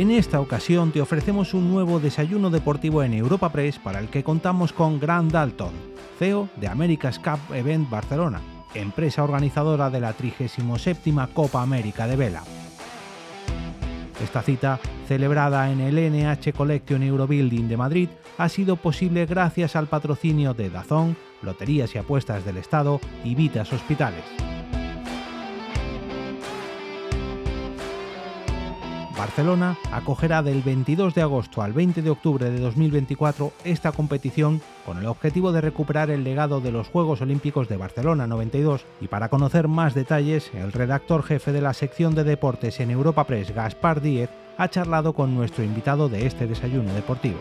En esta ocasión te ofrecemos un nuevo desayuno deportivo en Europa Press para el que contamos con Grant Dalton, CEO de America's Cup Event Barcelona, empresa organizadora de la 37 Copa América de Vela. Esta cita, celebrada en el NH Collection Eurobuilding de Madrid, ha sido posible gracias al patrocinio de Dazón, Loterías y Apuestas del Estado y Vitas Hospitales. Barcelona acogerá del 22 de agosto al 20 de octubre de 2024 esta competición con el objetivo de recuperar el legado de los Juegos Olímpicos de Barcelona 92 y para conocer más detalles, el redactor jefe de la sección de deportes en Europa Press, Gaspar Díez, ha charlado con nuestro invitado de este desayuno deportivo.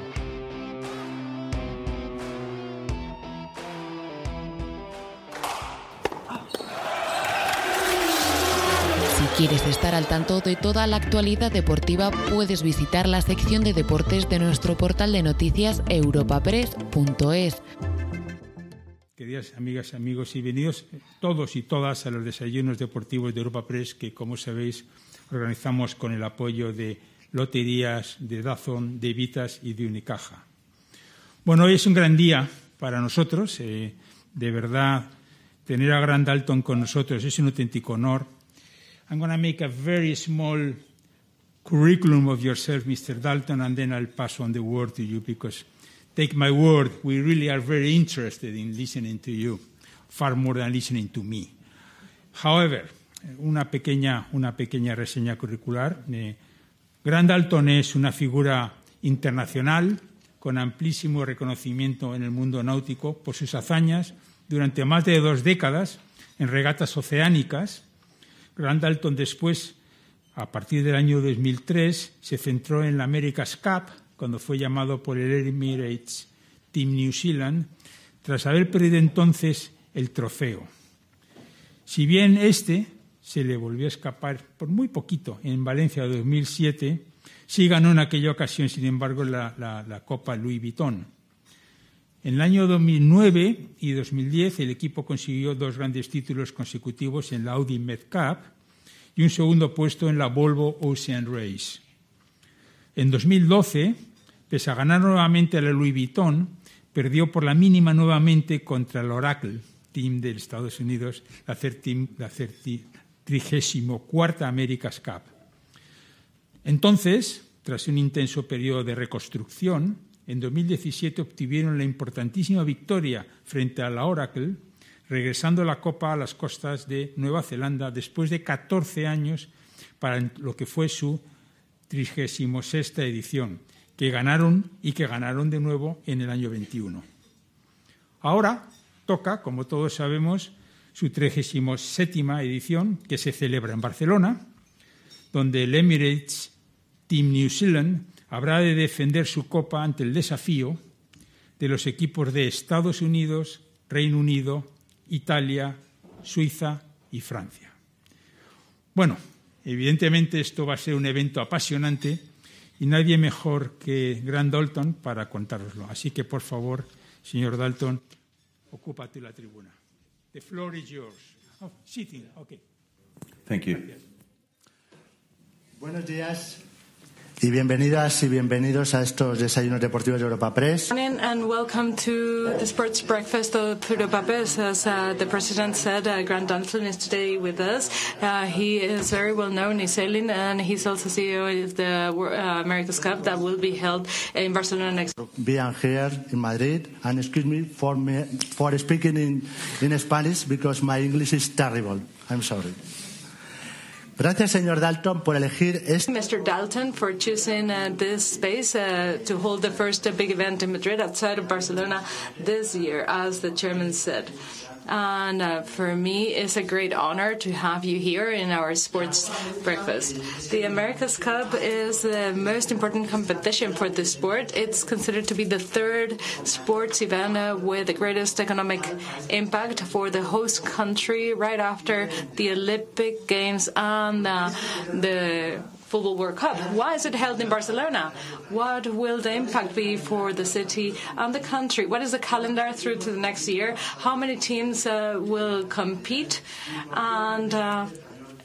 Quieres estar al tanto de toda la actualidad deportiva, puedes visitar la sección de deportes de nuestro portal de noticias europapress.es. Queridas amigas, amigos, y bienvenidos todos y todas a los desayunos deportivos de Europa Press que, como sabéis, organizamos con el apoyo de Loterías, de Dazón, de Vitas y de Unicaja. Bueno, hoy es un gran día para nosotros. Eh, de verdad, tener a Grand Dalton con nosotros es un auténtico honor I'm going to make a very small curriculum of yourself, Mr. Dalton, and then I'll pass on the word to you because, take my word, we really are very interested in listening to you, far more than listening to me. However, una pequeña, reseña curricular. Eh, Grant Dalton es una figura internacional con amplísimo reconocimiento en el mundo náutico por sus hazañas durante más de dos décadas en regatas oceánicas Grant Dalton después, a partir del año 2003, se centró en la America's Cup, cuando fue llamado por el Emirates Team New Zealand, tras haber perdido entonces el trofeo. Si bien este se le volvió a escapar por muy poquito en Valencia 2007, sí ganó en aquella ocasión, sin embargo, la, la Copa Louis Vuitton. En el año 2009 y 2010 el equipo consiguió dos grandes títulos consecutivos en la Audi Med Cup y un segundo puesto en la Volvo Ocean Race. En 2012, pese a ganar nuevamente la Louis Vuitton, perdió por la mínima nuevamente contra el Oracle Team de Estados Unidos, la 34 America's Cup. Entonces, tras un intenso periodo de reconstrucción, en 2017 obtuvieron la importantísima victoria frente a la Oracle, regresando la Copa a las costas de Nueva Zelanda después de 14 años para lo que fue su 36 edición, que ganaron y que ganaron de nuevo en el año 21. Ahora toca, como todos sabemos, su 37 edición, que se celebra en Barcelona, donde el Emirates Team New Zealand habrá de defender su copa ante el desafío de los equipos de Estados Unidos, Reino Unido, Italia, Suiza y Francia. Bueno, evidentemente esto va a ser un evento apasionante y nadie mejor que Grant Dalton para contároslo. Así que, por favor, señor Dalton, ocúpate la tribuna. The floor is yours. Oh, sitting, okay. Thank you. Buenos días. Y bienvenidas y bienvenidos a estos desayunos deportivos de Europa Press. And welcome to the sports breakfast of Europa Press. As uh, the president said, uh, Grant Duncan is today with us. Uh, he is very well known in sailing, and he's also CEO of the uh, America's Cup that will be held in Barcelona next. Being here in Madrid, and excuse me for me for speaking in in Spanish because my English is terrible. I'm sorry. Gracias, señor Dalton, por elegir este. Mr. Dalton, for choosing uh, this space uh, to hold the first uh, big event in Madrid outside of Barcelona this year, as the chairman said. And uh, for me, it's a great honor to have you here in our sports breakfast. The America's Cup is the most important competition for the sport. It's considered to be the third sports event uh, with the greatest economic impact for the host country right after the Olympic Games and uh, the Football World Cup. Why is it held in Barcelona? What will the impact be for the city and the country? What is the calendar through to the next year? How many teams uh, will compete? And uh,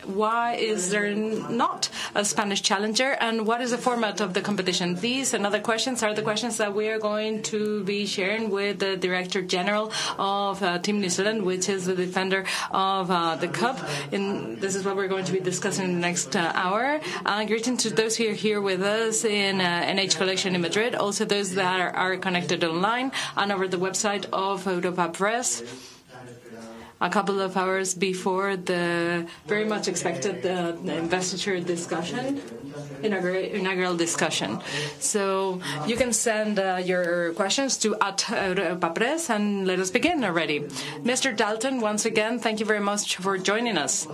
why is there not a Spanish challenger, and what is the format of the competition? These and other questions are the questions that we are going to be sharing with the Director General of uh, Team New Zealand, which is the defender of uh, the Cup. And this is what we're going to be discussing in the next uh, hour. Uh, greeting to those who are here with us in NH uh, Collection in Madrid, also those that are, are connected online and over the website of Europa Press a couple of hours before the very much expected uh, investiture discussion, inaugural discussion. So you can send uh, your questions to at Europa Press and let us begin already. Mr. Dalton, once again, thank you very much for joining us.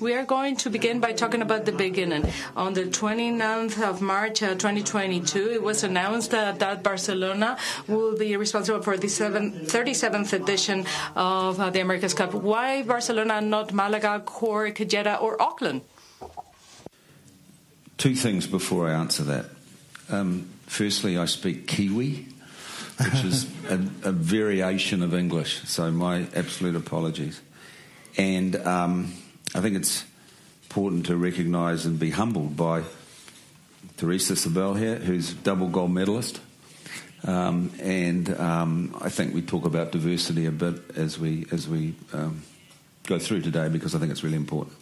We are going to begin by talking about the beginning. On the 29th of March uh, 2022, it was announced uh, that Barcelona will be responsible for the 37th edition of uh, the America's Cup why Barcelona and not Malaga, Cork, Jeddah, or Auckland? Two things before I answer that. Um, firstly, I speak Kiwi, which is a, a, variation of English, so my absolute apologies. And um, I think it's important to recognise and be humbled by Theresa Zabell here, who's double gold medalist. Um, and um, I think we talk about diversity a bit as we as we um, go through today because I think it's really important.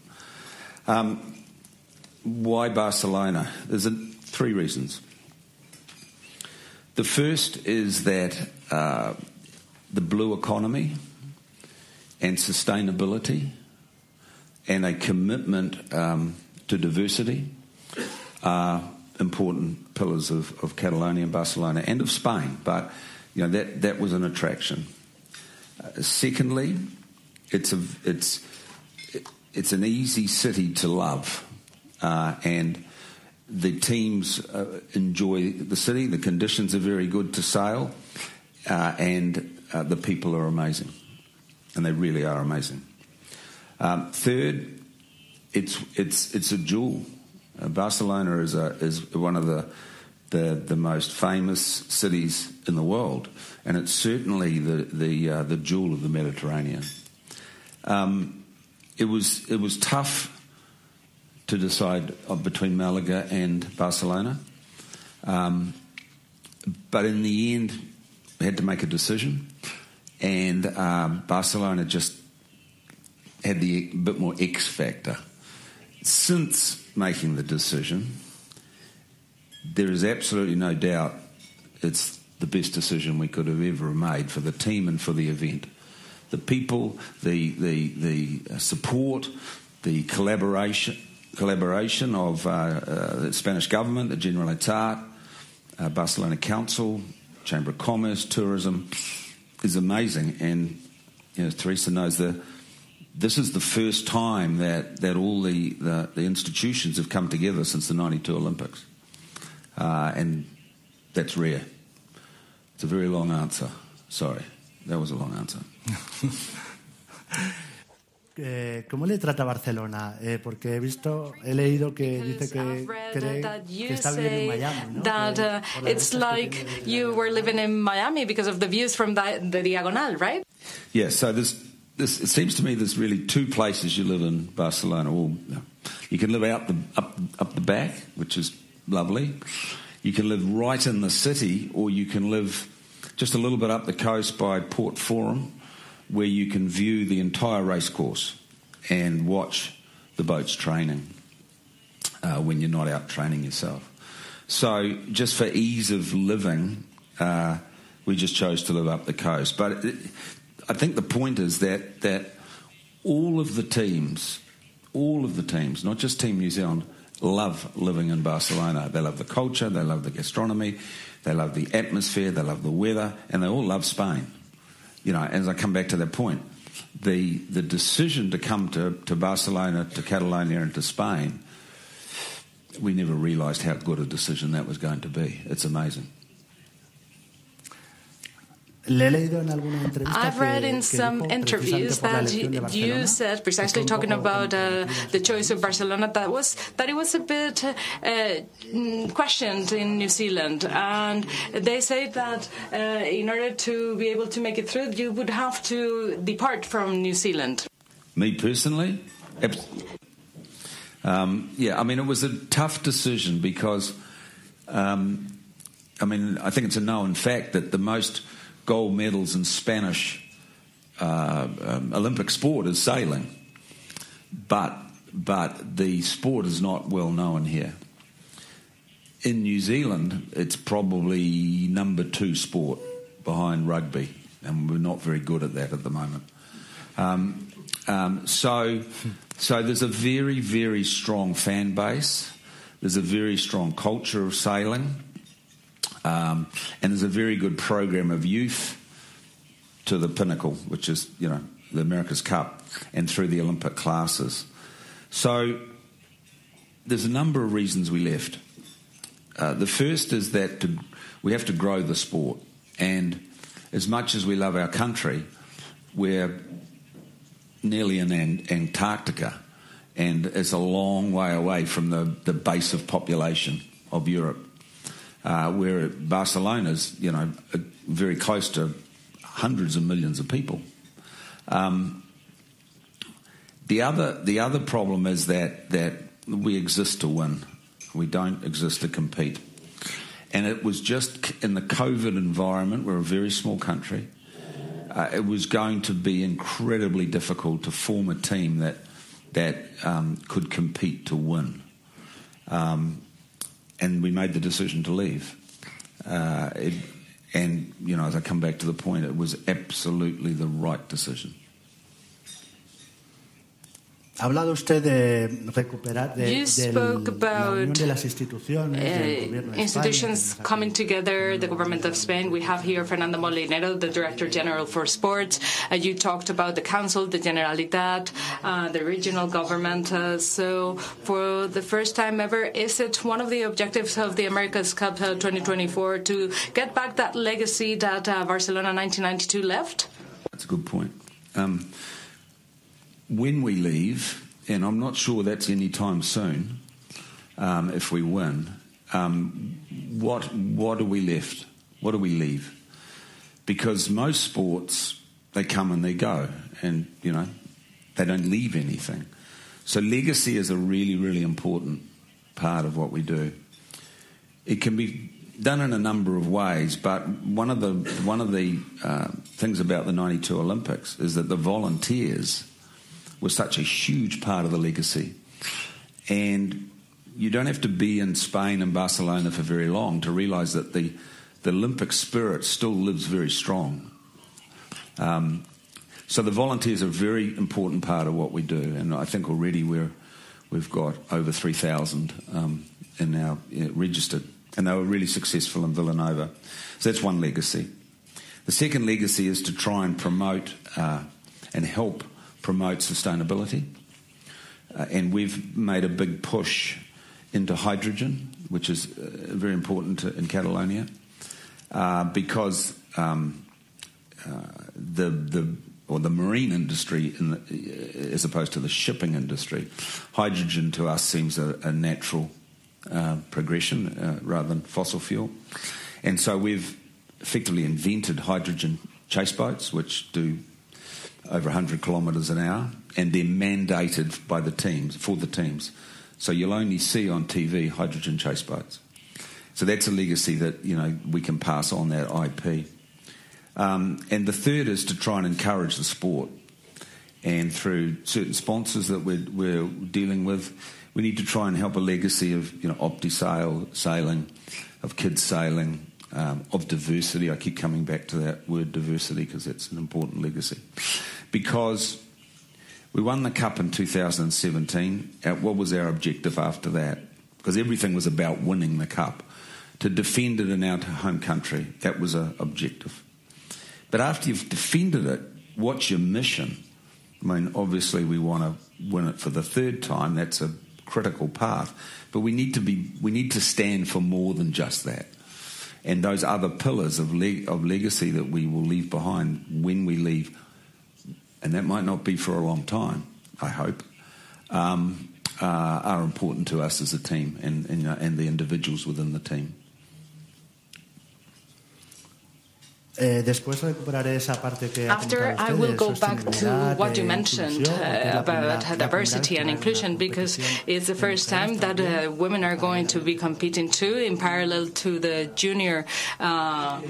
Um, why Barcelona? There's a, three reasons. The first is that uh, the blue economy and sustainability and a commitment um, to diversity are important pillars of, of Catalonia and Barcelona and of Spain. But you know that that was an attraction. Uh, secondly, it's a it's it's an easy city to love, uh, and the teams uh, enjoy the city. The conditions are very good to sail, uh, and uh, the people are amazing, and they really are amazing. Um, third, it's it's it's a jewel Barcelona is a, is one of the, the, the most famous cities in the world, and it's certainly the the uh, the jewel of the Mediterranean. Um, it was it was tough to decide between Malaga and Barcelona, um, but in the end, we had to make a decision, and um, Barcelona just had the bit more X factor. Since making the decision, there is absolutely no doubt it's the best decision we could have ever made for the team and for the event. The people, the the the support, the collaboration collaboration of uh, uh, the Spanish government, the Generalitat, uh, Barcelona Council, Chamber of Commerce, tourism is amazing. And you know, Theresa knows the this is the first time that, that all the, the, the institutions have come together since the 92 Olympics. Uh, and that's rare. It's a very long answer. Sorry, that was a long answer. Eh, ¿Cómo le trata Barcelona? Eh, porque he visto, he leído que dice que cree que está viviendo en Miami. ¿no? That uh, it's like you were living in Miami because of the views from the, the Diagonal, right? Yes, yeah, so there's this, it seems to me there's really two places you live in Barcelona. Well, you can live out the up up the back, which is lovely. You can live right in the city, or you can live just a little bit up the coast by Port Forum, where you can view the entire racecourse and watch the boats training uh, when you're not out training yourself. So, just for ease of living, uh, we just chose to live up the coast. But I think the point is that that all of the teams, all of the teams, not just Team New Zealand, love living in Barcelona. They love the culture, they love the gastronomy, they love the atmosphere, they love the weather, and they all love Spain. You know, as I come back to that point, the the decision to come to, to Barcelona, to Catalonia, and to Spain, we never realised how good a decision that was going to be. It's amazing. I've read in some interviews that you said precisely talking about uh, the choice of Barcelona that was that it was a bit uh, mm, questioned in New Zealand, and they say that uh, in order to be able to make it through, you would have to depart from New Zealand. Me personally, Um, yeah, I mean, it was a tough decision because, um, I mean, I think it's a known fact that the most gold medals in Spanish uh, um, Olympic sport is sailing, but but the sport is not well known here. In New Zealand, it's probably number two sport behind rugby, and we're not very good at that at the moment. Um, um, so, so there's a very, very strong fan base. There's a very strong culture of sailing, um, and there's a very good program of youth to the pinnacle, which is you know the America's Cup, and through the Olympic classes. So, there's a number of reasons we left. Uh, the first is that to, we have to grow the sport, and as much as we love our country, we're nearly in Antarctica, and it's a long way away from the, the base of population of Europe. Uh, where Barcelona's, you know, very close to hundreds of millions of people. Um, the other the other problem is that that we exist to win. We don't exist to compete. And it was just in the COVID environment, we're a very small country uh, it was going to be incredibly difficult to form a team that that um, could compete to win. Um, and we made the decision to leave. Uh, it, and you know, as I come back to the point, it was absolutely the right decision. Ha hablado usted de recuperar de, you spoke del, about de las instituciones, uh, institutions España, coming together, the government of Spain. We have here Fernando Molinero, the Director General for Sports. Uh, you talked about the Council, the Generalitat, uh, the regional government. Uh, so, for the first time ever, is it one of the objectives of the America's Cup 2024 uh, to get back that legacy that uh, Barcelona 1992 left? That's a good point. Um, when we leave, and I'm not sure that's any time soon, um, if we win, um, what what are we left? What do we leave? Because most sports they come and they go, and you know they don't leave anything. So legacy is a really really important part of what we do. It can be done in a number of ways, but one of the one of the uh, things about the '92 Olympics is that the volunteers was such a huge part of the legacy. And you don't have to be in Spain and Barcelona for very long to realize that the, the Olympic spirit still lives very strong. Um, so the volunteers are a very important part of what we do, and I think already we're, we've got over 3,000 um, in our registered, and they were really successful in Vilanova. So that's one legacy. The second legacy is to try and promote uh, and help promote sustainability. Uh, and we've made a big push into hydrogen, which is uh, very important in Catalonia, uh, because um, uh, the the or the marine industry, the, uh, as opposed to the shipping industry, hydrogen to us seems a, a natural uh, progression rather than fossil fuel, and so we've effectively invented hydrogen chase boats, which do over 100 kilometres an hour, and they're mandated by the teams for the teams. So you'll only see on TV hydrogen chase boats. So that's a legacy that you know we can pass on that IP. Um, and the third is to try and encourage the sport, and through certain sponsors that we're, we're dealing with, we need to try and help a legacy of you know opti sail sailing, of kids sailing, um, of diversity. I keep coming back to that word diversity because it's an important legacy. Because we won the Cup in 2017. Uh, what was our objective after that? Because everything was about winning the Cup. To defend it in our home country, that was an objective. But after you've defended it, what's your mission? I mean, obviously, we want to win it for the third time. That's a critical path. But we need to be, we need to stand for more than just that and those other pillars of, leg- of legacy that we will leave behind when we leave, and that might not be for a long time, I hope, um, uh, are important to us as a team and, and, uh, and the individuals within the team. Eh, después recuperaré esa parte que After, I will go back to what you mentioned uh, about diversity and inclusion because it's the first time that uh, women are going to be competing too in parallel to the junior uh,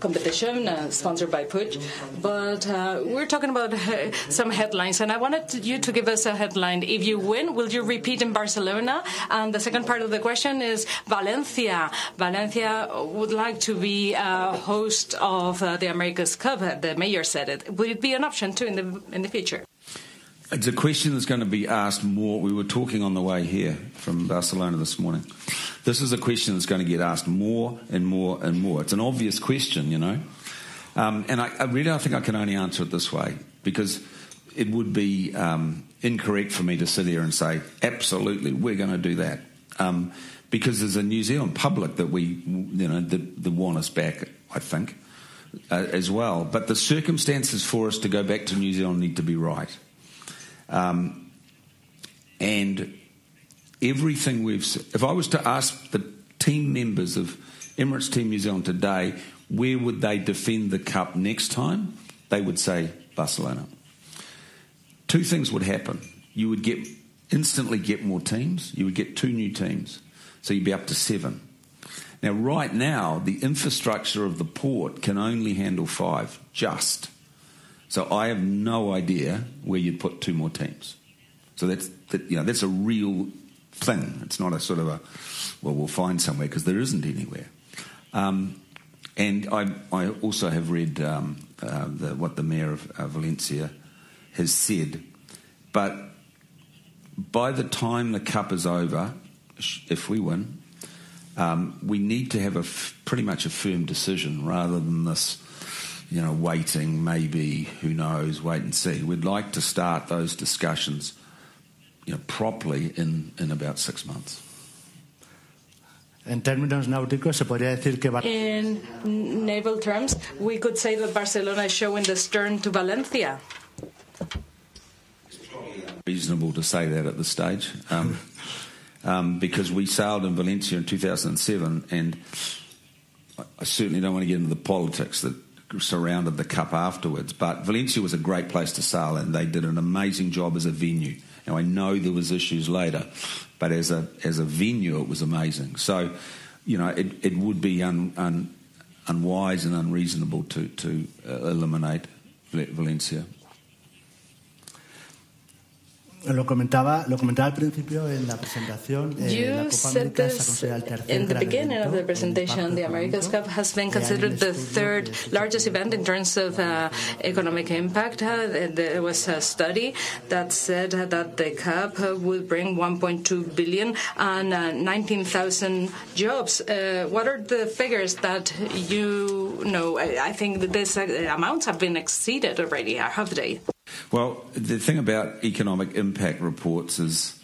competition uh, sponsored by Puig. But uh, we're talking about uh, some headlines, and I wanted you to give us a headline. If you win, will you repeat in Barcelona? And the second part of the question is Valencia. Valencia would like to be a host of of uh, the America's Cup. The mayor said it. Would it be an option too in the in the future? It's a question that's going to be asked more. We were talking on the way here from Barcelona this morning. This is a question that's going to get asked more and more and more. It's an obvious question, you know. Um, and I, I, really, I think I can only answer it this way because it would be um, incorrect for me to sit here and say, absolutely, we're going to do that. Um, because there's a New Zealand public that we, you know, that, that want us back, I think uh, as well. But the circumstances for us to go back to New Zealand need to be right. Um, and everything we've. If I was to ask the team members of Emirates Team New Zealand today, where would they defend the cup next time? They would say Barcelona. Two things would happen. You would get instantly get more teams. You would get two new teams, so you'd be up to seven. Now, right now, the infrastructure of the port can only handle five, just. So I have no idea where you'd put two more teams. So that's that, you know that's a real thing. It's not a sort of a well we'll find somewhere because there isn't anywhere. Um, and I, I also have read um, uh, the, what the mayor of uh, Valencia has said, but by the time the cup is over, if we win, um, we need to have a f- pretty much a firm decision rather than this, you know, waiting, maybe, who knows, wait and see. We'd like to start those discussions, you know, properly in, in about six months. En términos náuticos, se podría decir que. In naval terms, we could say that Barcelona is showing the stern to Valencia. Reasonable to say that at this stage. Um, um, because we sailed in Valencia in 2007, and I certainly don't want to get into the politics that surrounded the cup afterwards. But Valencia was a great place to sail, and they did an amazing job as a venue. Now I know there was issues later, but as a as a venue, it was amazing. So, you know, it, it would be un, un, unwise and unreasonable to to uh, eliminate Valencia. Lo comentaba, lo comentaba al principio en la presentación. Eh, la Copa América se considera el tercer In the beginning of the presentation, the America's Cup has been considered the third largest event in terms of uh, economic impact. Uh, there was a study that said that the Cup would bring 1.2 billion and uh, 19,000 jobs. Uh, what are the figures that you know? I think that these uh, amounts have been exceeded already, have they? Well, the thing about economic impact reports is,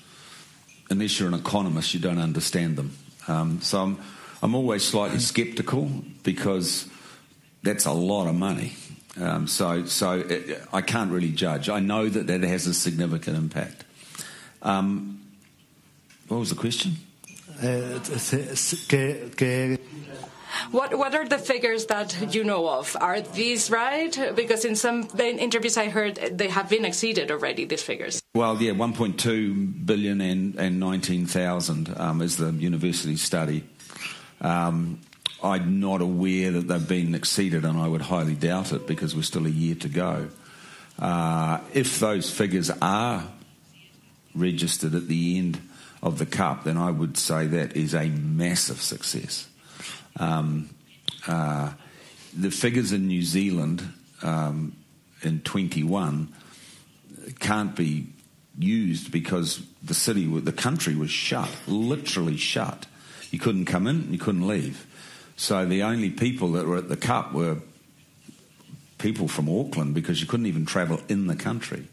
unless you're an economist, you don't understand them. Um, so I'm, I'm always slightly sceptical because that's a lot of money. Um, so so it, I can't really judge. I know that that has a significant impact. Um, what was the question? Uh, what What are the figures that you know of? Are these right? Because in some interviews I heard they have been exceeded already. These figures. Well, yeah, 1.2 billion and, and 19,000 um, is the university study. Um, I'm not aware that they've been exceeded, and I would highly doubt it because we're still a year to go. Uh, if those figures are registered at the end of the cup, then I would say that is a massive success. Um, uh, the figures in New Zealand um, in 21 can't be used because the city, the country was shut, literally shut. You couldn't come in, you couldn't leave. So the only people that were at the Cup were people from Auckland because you couldn't even travel in the country.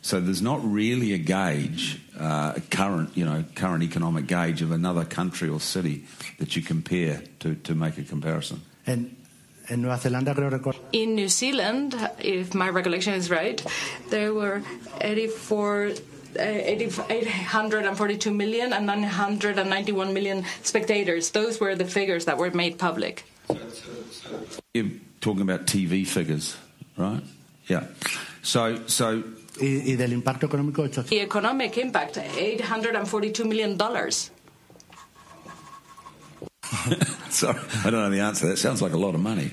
So there's not really a gauge, uh, current, you know, current economic gauge of another country or city that you compare to, to make a comparison. And in New Zealand, in New Zealand, if my recollection is right, there were 84 uh, 842 million and 991 million spectators. Those were the figures that were made public. You're talking about TV figures, right? Yeah. So, so Y, y del impacto económico, 800. The economic impact, $842 million. Sorry, I don't know the answer. That sounds like a lot of money.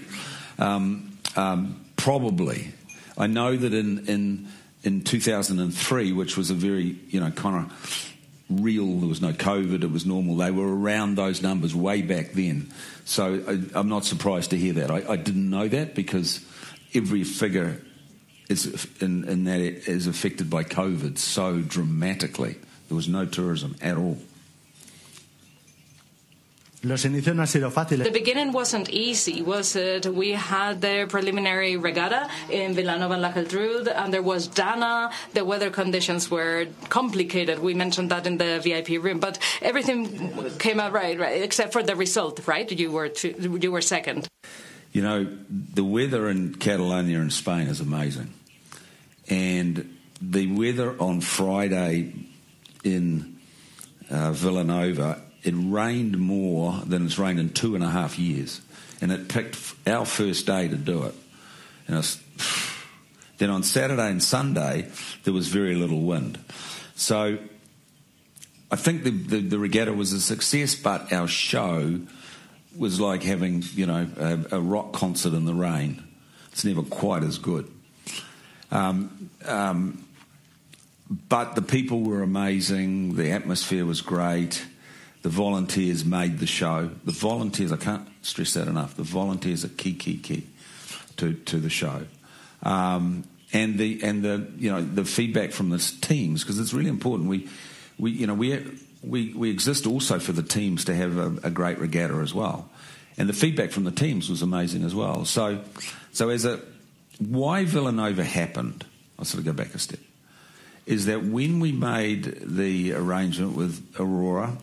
Um, um, probably. I know that in, in in 2003, which was a very you know kind of real. There was no COVID. It was normal. They were around those numbers way back then. So I, I'm not surprised to hear that. I, I didn't know that because every figure is in, in that it is affected by COVID so dramatically. There was no tourism at all. Los inicios no han sido fáciles. The beginning wasn't easy, was it? We had the preliminary regatta in Vilanova and La Geltrú, and there was DANA. The weather conditions were complicated. We mentioned that in the VIP room, but everything came out right, right? Except for the result, right? You were two, you were second. You know, the weather in Catalonia and Spain is amazing. And the weather on Friday in uh, Vilanova, it rained more than it's rained in two and a half years. And it picked our first day to do it. And it's, then on Saturday and Sunday, there was very little wind. So I think the, the, the regatta was a success, but our show was like having, you know, a, a rock concert in the rain. It's never quite as good. Um, um, but the people were amazing. The atmosphere was great. The volunteers made the show. The volunteers, I can't stress that enough. The volunteers are key, key, key to, to the show. Um, and the and the you know the feedback from the teams because it's really important. We we you know we we we exist also for the teams to have a, a great regatta as well, and the feedback from the teams was amazing as well. So so as a why Vilanova happened, I'll sort of go back a step, is that when we made the arrangement with Aurora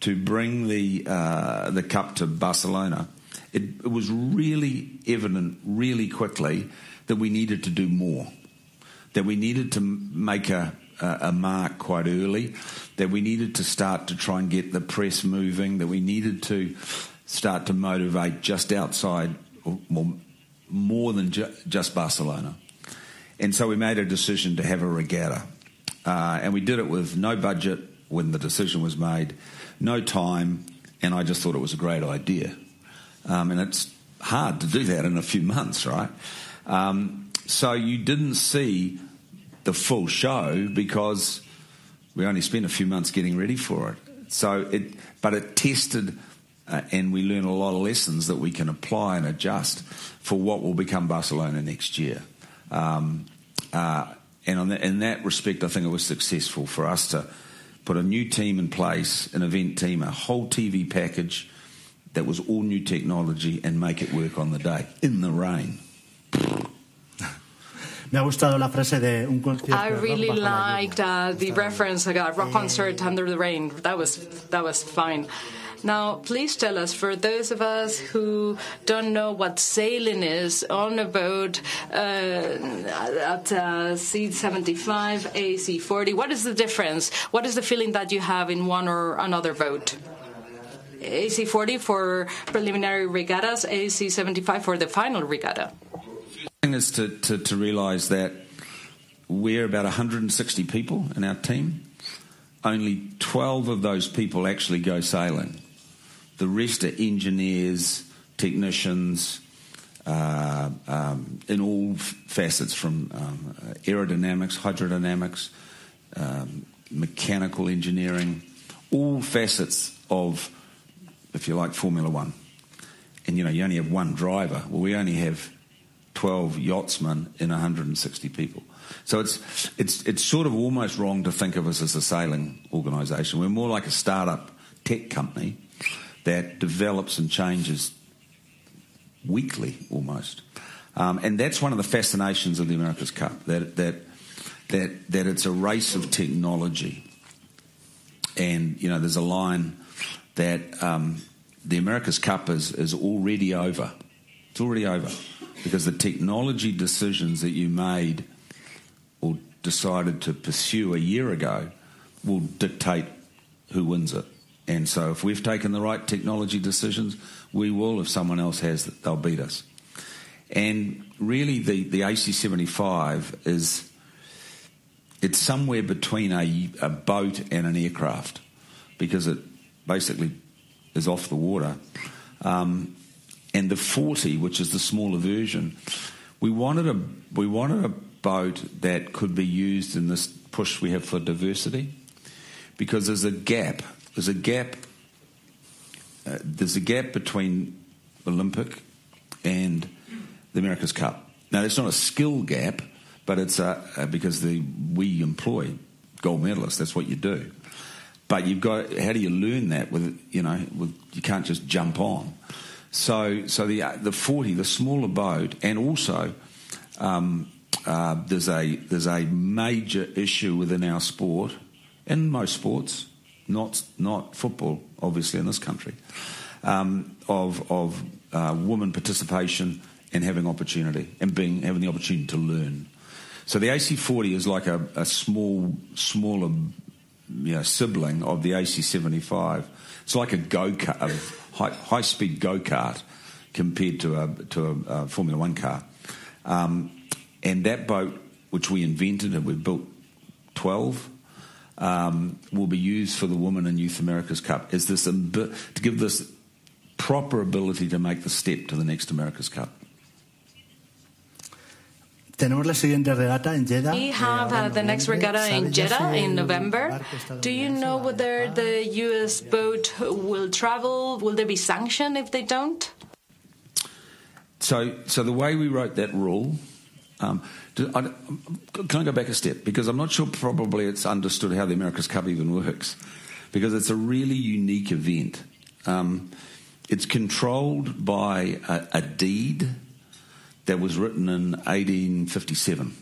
to bring the uh, the cup to Barcelona, it, it was really evident really quickly that we needed to do more, that we needed to make a a mark quite early, that we needed to start to try and get the press moving, that we needed to start to motivate just outside, well, more than ju- just Barcelona. And so we made a decision to have a regatta. Uh, and we did it with no budget when the decision was made, no time, and I just thought it was a great idea. Um, and it's hard to do that in a few months, right? Um, so you didn't see the full show because we only spent a few months getting ready for it. So it, but it tested, uh, and we learned a lot of lessons that we can apply and adjust for what will become Barcelona next year. Um, uh, and the, in that respect, I think it was successful for us to put a new team in place, an event team, a whole TV package that was all new technology, and make it work on the day in the rain. Me ha gustado la frase de un concierto. I really liked uh, the reference I got, rock concert under the rain. That was that was fine. Now, please tell us, for those of us who don't know what sailing is on a boat uh, at uh, C75, AC40, what is the difference? What is the feeling that you have in one or another boat? AC40 for preliminary regattas, AC75 for the final regatta. The thing is to, to, to realise that we're about 160 people in our team. Only 12 of those people actually go sailing. The rest are engineers, technicians, uh, um, in all facets from um, aerodynamics, hydrodynamics, um, mechanical engineering, all facets of, if you like, Formula One. And you know, you only have one driver. Well, we only have 12 yachtsmen in 160 people. So it's, it's, it's sort of almost wrong to think of us as a sailing organisation. We're more like a startup tech company that develops and changes weekly almost. Um, and that's one of the fascinations of the America's Cup, that, that, that, that it's a race of technology. And, you know, there's a line that um, the America's Cup is, is already over. It's already over because the technology decisions that you made or decided to pursue a year ago will dictate who wins it. And so if we've taken the right technology decisions, we will. If someone else has, they'll beat us. And really, the, the AC-75 is it's somewhere between a, a boat and an aircraft because it basically is off the water. Um, and the 40, which is the smaller version, we wanted a we wanted a boat that could be used in this push we have for diversity, because there's a gap. There's a gap. Uh, there's a gap between Olympic and the America's Cup. Now, it's not a skill gap, but it's a, because the we employ gold medalists. That's what you do. But you've got how do you learn that with you know with, you can't just jump on. So so the the forty the smaller boat and also um, uh, there's a there's a major issue within our sport and most sports, not not football obviously in this country, um, of of uh, women participation and having opportunity and being having the opportunity to learn. So the AC40 is like a, a small smaller you know, sibling of the AC75. It's like a go kart, a high, high speed go kart compared to a to a, a Formula One car. Um, and that boat, which we invented and we built twelve, um, will be used for the Women and Youth America's Cup. Is this to give this proper ability to make the step to the next America's Cup? Tenemos la siguiente regata en Jeddah. We have uh, the next regatta in Jeddah in November. Do you know whether the U.S. boat will travel? Will there be sanction if they don't? So, so the way we wrote that rule, um, I, can I go back a step? Because I'm not sure probably it's understood how the America's Cup even works. Because it's a really unique event. Um, it's controlled by a, a deed that was written in 1857.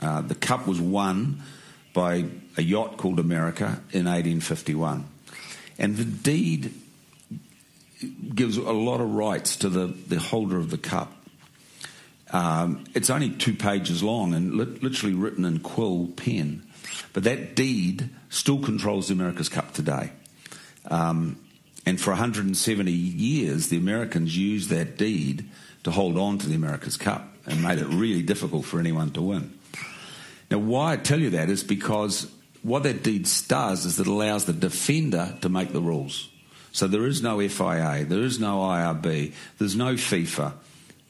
Uh, the cup was won by a yacht called America in 1851. And the deed gives a lot of rights to the, the holder of the cup. Um, it's only two pages long and li- literally written in quill pen. But that deed still controls the America's Cup today. Um, and for 170 years, the Americans used that deed to hold on to the America's Cup and made it really difficult for anyone to win. Now, why I tell you that is because what that deed does is it allows the defender to make the rules. So there is no FIA, there is no IRB, there's no FIFA,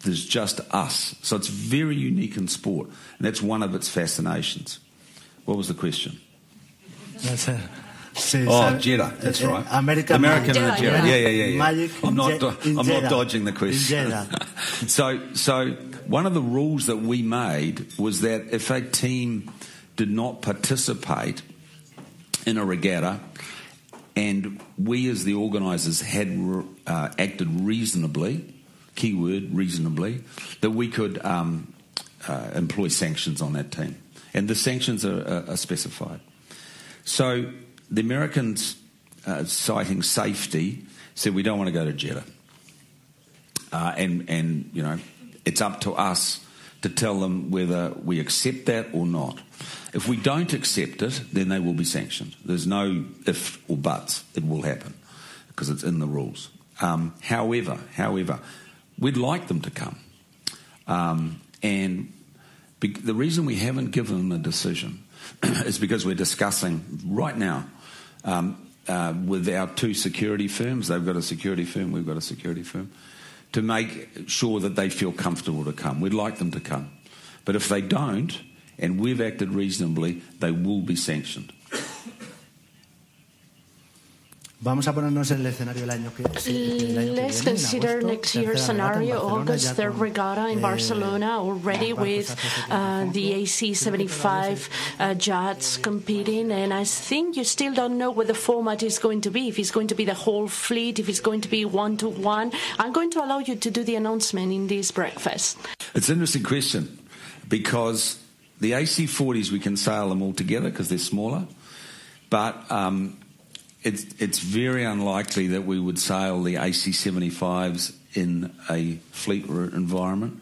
there's just us. So it's very unique in sport, and that's one of its fascinations. What was the question? That's it. oh, Jeddah, that's uh, right. American, American Jeddah, Jeddah. Yeah, yeah, yeah. yeah. Magic I'm not. Je- I'm Jeddah. not dodging the question. so, so one of the rules that we made was that if a team did not participate in a regatta, and we as the organisers had uh, acted reasonably, keyword reasonably, that we could um, uh, employ sanctions on that team, and the sanctions are, are, are specified. So the Americans, uh, citing safety, said we don't want to go to Jeddah. Uh, and, and, you know, it's up to us to tell them whether we accept that or not. If we don't accept it, then they will be sanctioned. There's no if or buts. It will happen because it's in the rules. Um, however, however, we'd like them to come. Um, and be- the reason we haven't given them a decision is because we're discussing right now um, uh, with our two security firms. They've got a security firm, we've got a security firm, to make sure that they feel comfortable to come. We'd like them to come. But if they don't, and we've acted reasonably, they will be sanctioned. Vamos a ponernos en el escenario del año que, el año Let's viene, consider agosto, next year's tercera regata en scenario, August, third regatta in eh, Barcelona, already barcos with uh, the. AC-75 uh, yachts competing. And I think you still don't know what the format is going to be, if it's going to be the whole fleet, if it's going to be one-to-one. I'm going to allow you to do the announcement in this breakfast. It's an interesting question because the AC40s, we can sail them all together because they're smaller, but um, it's, it's very unlikely that we would sail the AC75s in a fleet route environment.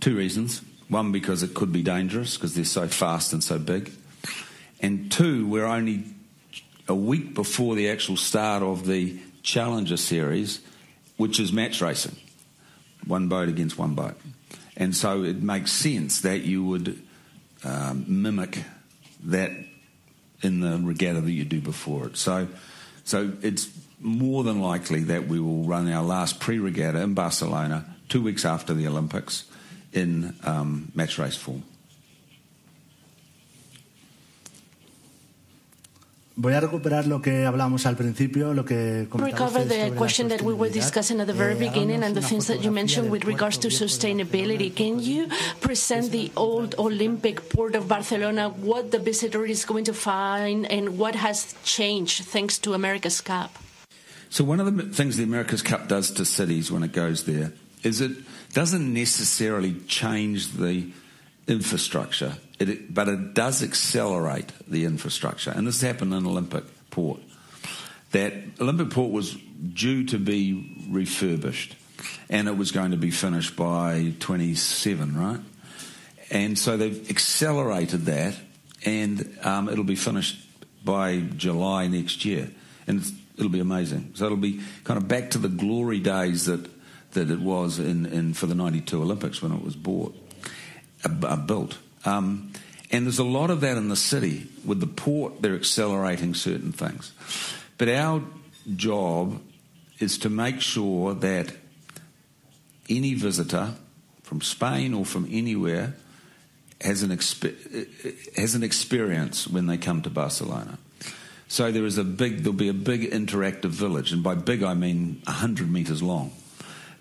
Two reasons. One, because it could be dangerous because they're so fast and so big. And two, we're only a week before the actual start of the Challenger Series, which is match racing. one boat against one boat. And so it makes sense that you would um, mimic that in the regatta that you do before it. So, so it's more than likely that we will run our last pre-regatta in Barcelona two weeks after the Olympics in um, match race form. Voy a recuperar lo que hablamos al principio, lo que Recover the question that we were discussing at the very Eh, beginning and the things that you mentioned with regards to sustainability. Can you present the old Olympic port of Barcelona, what the visitor is going to find, and what has changed thanks to America's Cup? So one of the things the America's Cup does to cities when it goes there is it doesn't necessarily change the infrastructure, it, but it does accelerate the infrastructure. And this happened in Olympic Port. That Olympic Port was due to be refurbished, and it was going to be finished by 27, right? And so they've accelerated that, and um, it'll be finished by July next year, and it'll be amazing. So it'll be kind of back to the glory days that that it was in, in for the '92 Olympics when it was bought, uh, uh, built. Um, and there's a lot of that in the city. With the port, they're accelerating certain things. But our job is to make sure that any visitor from Spain or from anywhere has an, exp- has an experience when they come to Barcelona. So there is a big, there'll be a big interactive village, and by big I mean 100 metres long.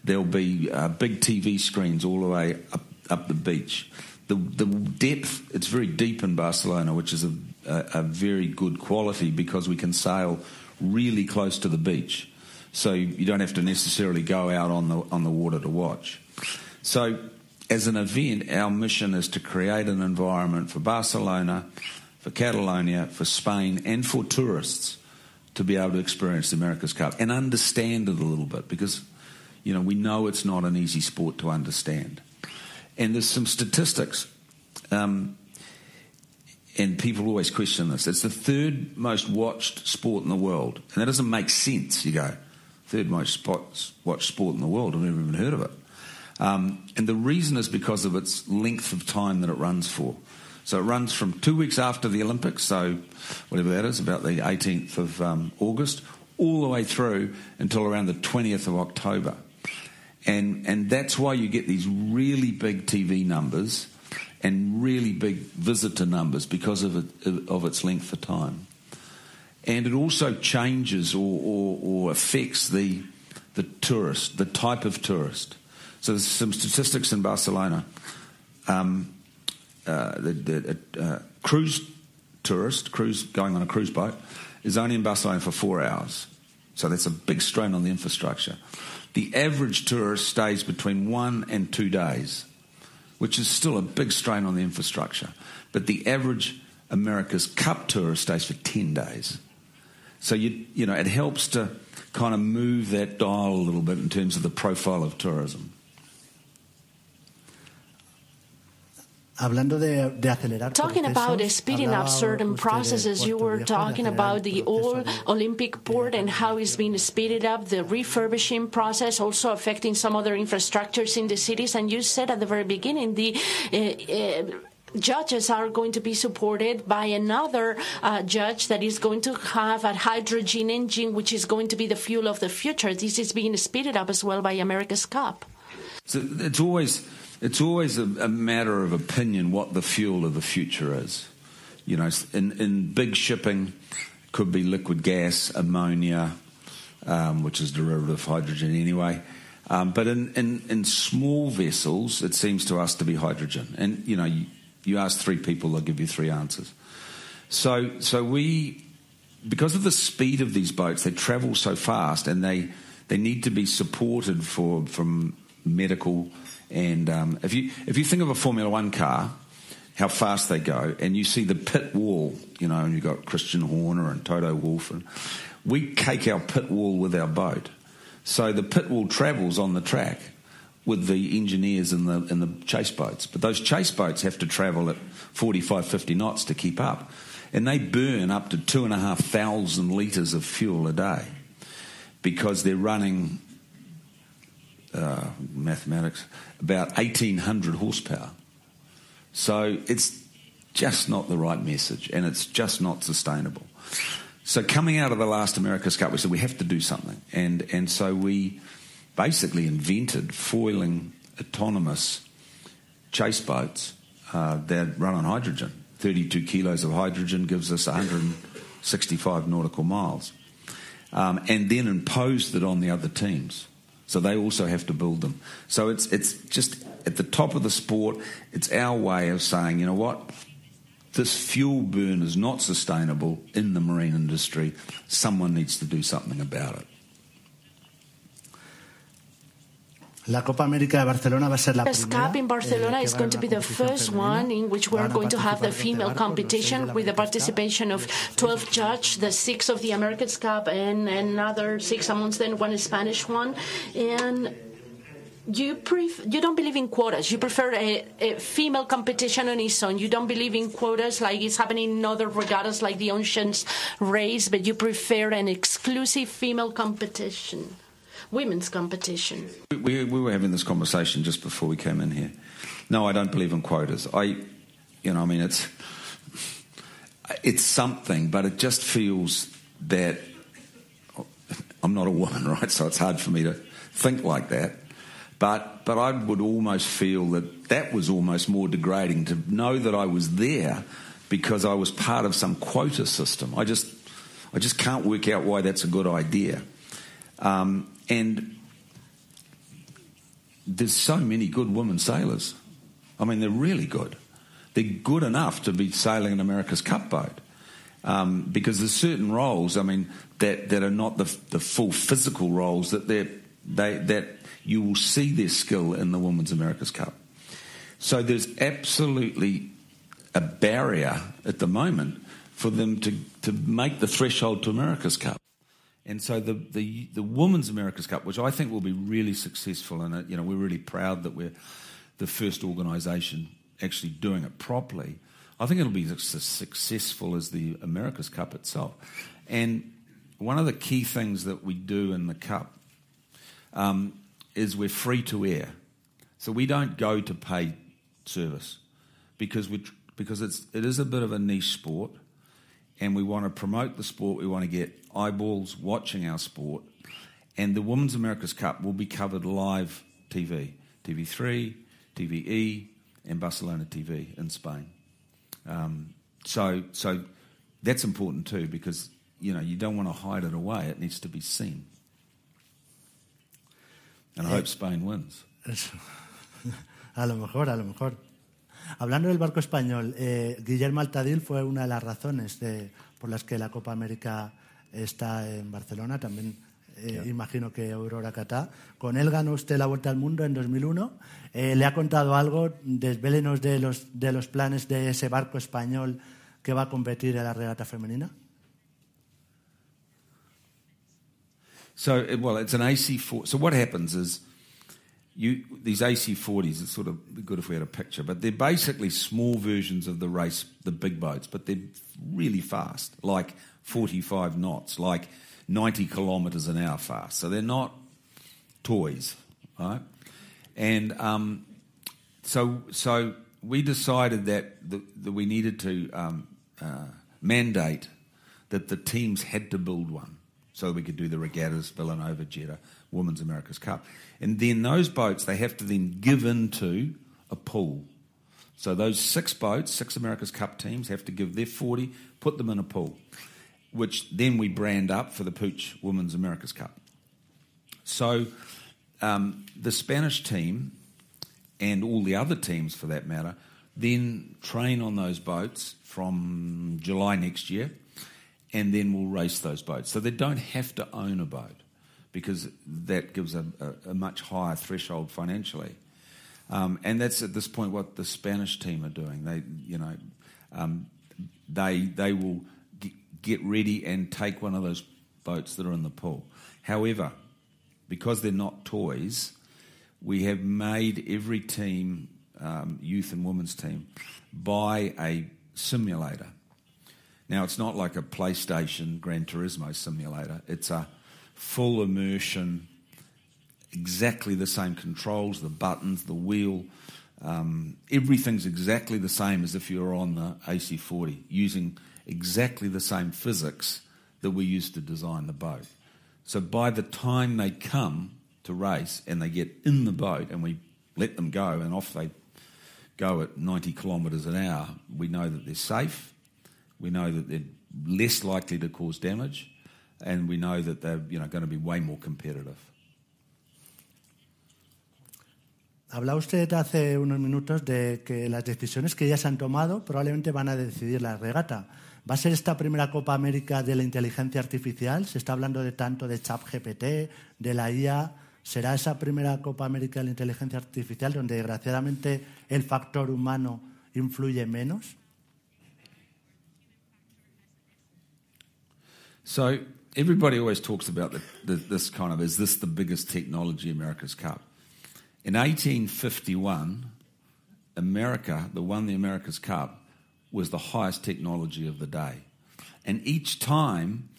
There'll be uh, big TV screens all the way up, up the beach. The, the depth, it's very deep in Barcelona, which is a, a, a very good quality because we can sail really close to the beach. So you don't have to necessarily go out on the, on the water to watch. So as an event, our mission is to create an environment for Barcelona, for Catalonia, for Spain, and for tourists to be able to experience the America's Cup and understand it a little bit because, you know, we know it's not an easy sport to understand. And there's some statistics, um, and people always question this. It's the third most watched sport in the world, and that doesn't make sense. You go, third most watched sport in the world. I've never even heard of it. Um, and the reason is because of its length of time that it runs for. So it runs from two weeks after the Olympics, so whatever that is, about the 18th of um, August, all the way through until around the 20th of October. And, and that's why you get these really big TV numbers and really big visitor numbers because of, it, of its length of time. And it also changes or, or, or affects the, the tourist, the type of tourist. So there's some statistics in Barcelona. Um, uh, the, the uh, cruise tourist, cruise going on a cruise boat, is only in Barcelona for four hours. So that's a big strain on the infrastructure. The average tourist stays between one and two days, which is still a big strain on the infrastructure. But the average America's Cup tourist stays for 10 days. So you, you know, it helps to kind of move that dial a little bit in terms of the profile of tourism. Hablando de, de acelerar Talking about uh, speeding up certain processes, you were talking about the old Olympic port and how it's been speeded up, the refurbishing process also affecting some other infrastructures in the cities. And you said at the very beginning the uh, uh, judges are going to be supported by another uh, judge that is going to have a hydrogen engine, which is going to be the fuel of the future. This is being speeded up as well by America's Cup. So it's always it's always a, a, matter of opinion what the fuel of the future is. You know, in, in big shipping, could be liquid gas, ammonia, um, which is derivative of hydrogen anyway. Um, but in, in, in, small vessels, it seems to us to be hydrogen. And, you know, you, you ask three people, they'll give you three answers. So, so we, because of the speed of these boats, they travel so fast and they, they need to be supported for, from medical and um, if you if you think of a Formula One car, how fast they go, and you see the pit wall, you know, and you've got Christian Horner and Toto Wolff, and we cake our pit wall with our boat. So the pit wall travels on the track with the engineers in the in the chase boats, but those chase boats have to travel at 45, 50 knots to keep up, and they burn up to two and a half thousand litres of fuel a day because they're running uh, mathematics, about 1800 horsepower. So it's just not the right message and it's just not sustainable. So coming out of the last America's Cup, we said we have to do something. And, and so we basically invented foiling autonomous chase boats uh, that run on hydrogen. 32 kilos of hydrogen gives us 165 nautical miles. Um, and then imposed it on the other teams. So they also have to build them. So it's, it's just at the top of the sport, it's our way of saying, you know what? This fuel burn is not sustainable in the marine industry. Someone needs to do something about it. La Copa América de Barcelona va a ser la primera. Cup in Barcelona eh, is going to be the first one in which we're going to have the female barcos, los seis de competition with the participation of 12 judges, the six of the America's Cup and another six amongst them, one Spanish one. And you pref- you don't believe in quotas. You prefer a, a female competition on its own. You don't believe in quotas like it's happening in other regattas like the Oceans Race, but you prefer an exclusive female competition, women's competition. We, we were having this conversation just before we came in here. No, I don't believe in quotas. I, you know, I mean, it's it's something, but it just feels that I'm not a woman, right? So it's hard for me to think like that. But but I would almost feel that that was almost more degrading to know that I was there because I was part of some quota system. I just I just can't work out why that's a good idea. Um, and there's so many good women sailors. I mean, they're really good. They're good enough to be sailing an America's Cup boat. Um, because there's certain roles, I mean, that, that are not the, the full physical roles that they they that you will see their skill in the Women's America's Cup. So there's absolutely a barrier at the moment for them to, to make the threshold to America's Cup. And so the, the, the Women's America's Cup, which I think will be really successful, and you know we're really proud that we're the first organisation actually doing it properly. I think it'll be as successful as the America's Cup itself. And one of the key things that we do in the Cup um, is we're free to air. So we don't go to paid service because we because it's it is a bit of a niche sport, and we want to promote the sport. We want to get eyeballs watching our sport, and the Women's America's Cup will be covered live TV, TV3, TVE, and Barcelona TV in Spain. Um, so so that's important too because you know you don't want to hide it away. It needs to be seen. And I hope Spain wins. A lo mejor, a lo mejor. Hablando del barco español, eh, Guillermo Altadil fue una de las razones de- por las que la Copa América está en Barcelona. También eh, imagino que Aurora Catá. Con él ganó usted la Vuelta al Mundo en 2001. Eh, ¿Le ha contado algo? Desvélenos de los, de los planes de ese barco español que va a competir en la regata femenina. So, it- well, it's an AC4. So, what happens is you these AC40s, it's sort of good if we had a picture, but they're basically small versions of the race, the big boats, but they're really fast, like 45 knots, like 90 kilometres an hour fast. So, they're not toys, right? And um, so, so we decided that, the, that we needed to um, uh, mandate that the teams had to build one so we could do the regattas, Vilanova, Jeddah, Women's America's Cup. And then those boats, they have to then give into a pool. So those six boats, six America's Cup teams, have to give their 40, put them in a pool, which then we brand up for the Puig Women's America's Cup. So um, the Spanish team and all the other teams for that matter then train on those boats from July next year and then we'll race those boats. So they don't have to own a boat because that gives a, a, a much higher threshold financially. Um, and that's at this point what the Spanish team are doing. They, you know, um, they they will get ready and take one of those boats that are in the pool. However, because they're not toys, we have made every team, um, youth and women's team, buy a simulator. Now, it's not like a PlayStation Gran Turismo simulator. It's a full immersion exactly the same controls, the buttons, the wheel. Um, everything's exactly the same as if you were on the AC40, using exactly the same physics that we used to design the boat. So by the time they come to race and they get in the boat and we let them go and off they go at 90 kilometres an hour, we know that they're safe, we know that they're less likely to cause damage, and we know that they're you know, going to be way more competitive. Habla usted hace unos minutos de que las decisiones que ya se han tomado probablemente van a decidir la regata. ¿Va a ser esta primera Copa América de la inteligencia artificial? Se está hablando de tanto de ChatGPT, de la IA. ¿Será esa primera Copa América de la inteligencia artificial donde desgraciadamente el factor humano influye menos? So everybody always talks about the, the, this kind of is this the biggest technology America's Cup? In 1851, America, the won the America's Cup, was the highest technology of the day. And each time,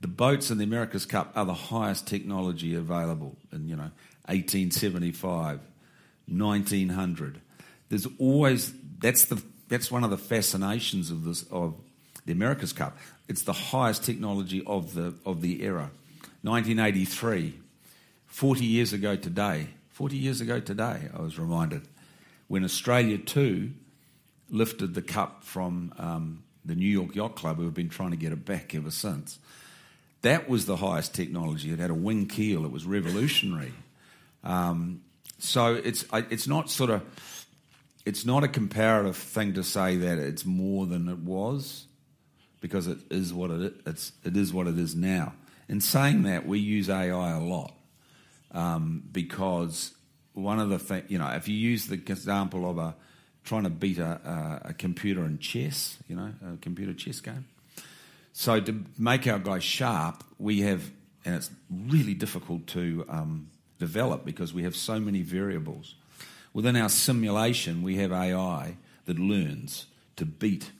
the boats in the America's Cup are the highest technology available. In you know, 1875, 1900. There's always that's the that's one of the fascinations of this of the America's Cup. It's the highest technology of the of the era. 1983, 40 years ago today. 40 years ago today, I was reminded when Australia too lifted the cup from um, the New York Yacht Club, who have been trying to get it back ever since. That was the highest technology. It had a wing keel. It was revolutionary. Um, so it's it's not sort of it's not a comparative thing to say that it's more than it was, because it is what it it's it is what it is now. In saying that, we use AI a lot um, because one of the things you know, if you use the example of a trying to beat a, a, a computer in chess, you know, a computer chess game. So to make our guys sharp, we have, and it's really difficult to um, develop because we have so many variables. Within our simulation, we have AI that learns to beat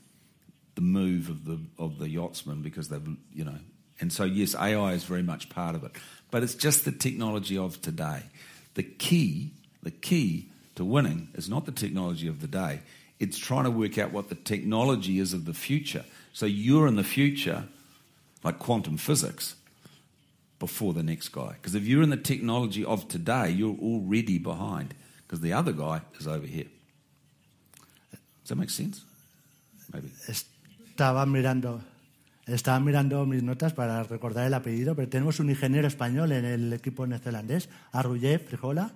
the move of the of the yachtsman because they've you know, and so yes, AI is very much part of it, but it's just the technology of today. The key, the key to winning is not the technology of the day. It's trying to work out what the technology is of the future. So you're in the future, like quantum physics, before the next guy. Because if you're in the technology of today, you're already behind, because the other guy is over here. Does that make sense? Maybe. Estaba mirando, estaba mirando mis notas para recordar el apellido, pero tenemos un ingeniero español en el equipo neozelandés, Arruye Frigola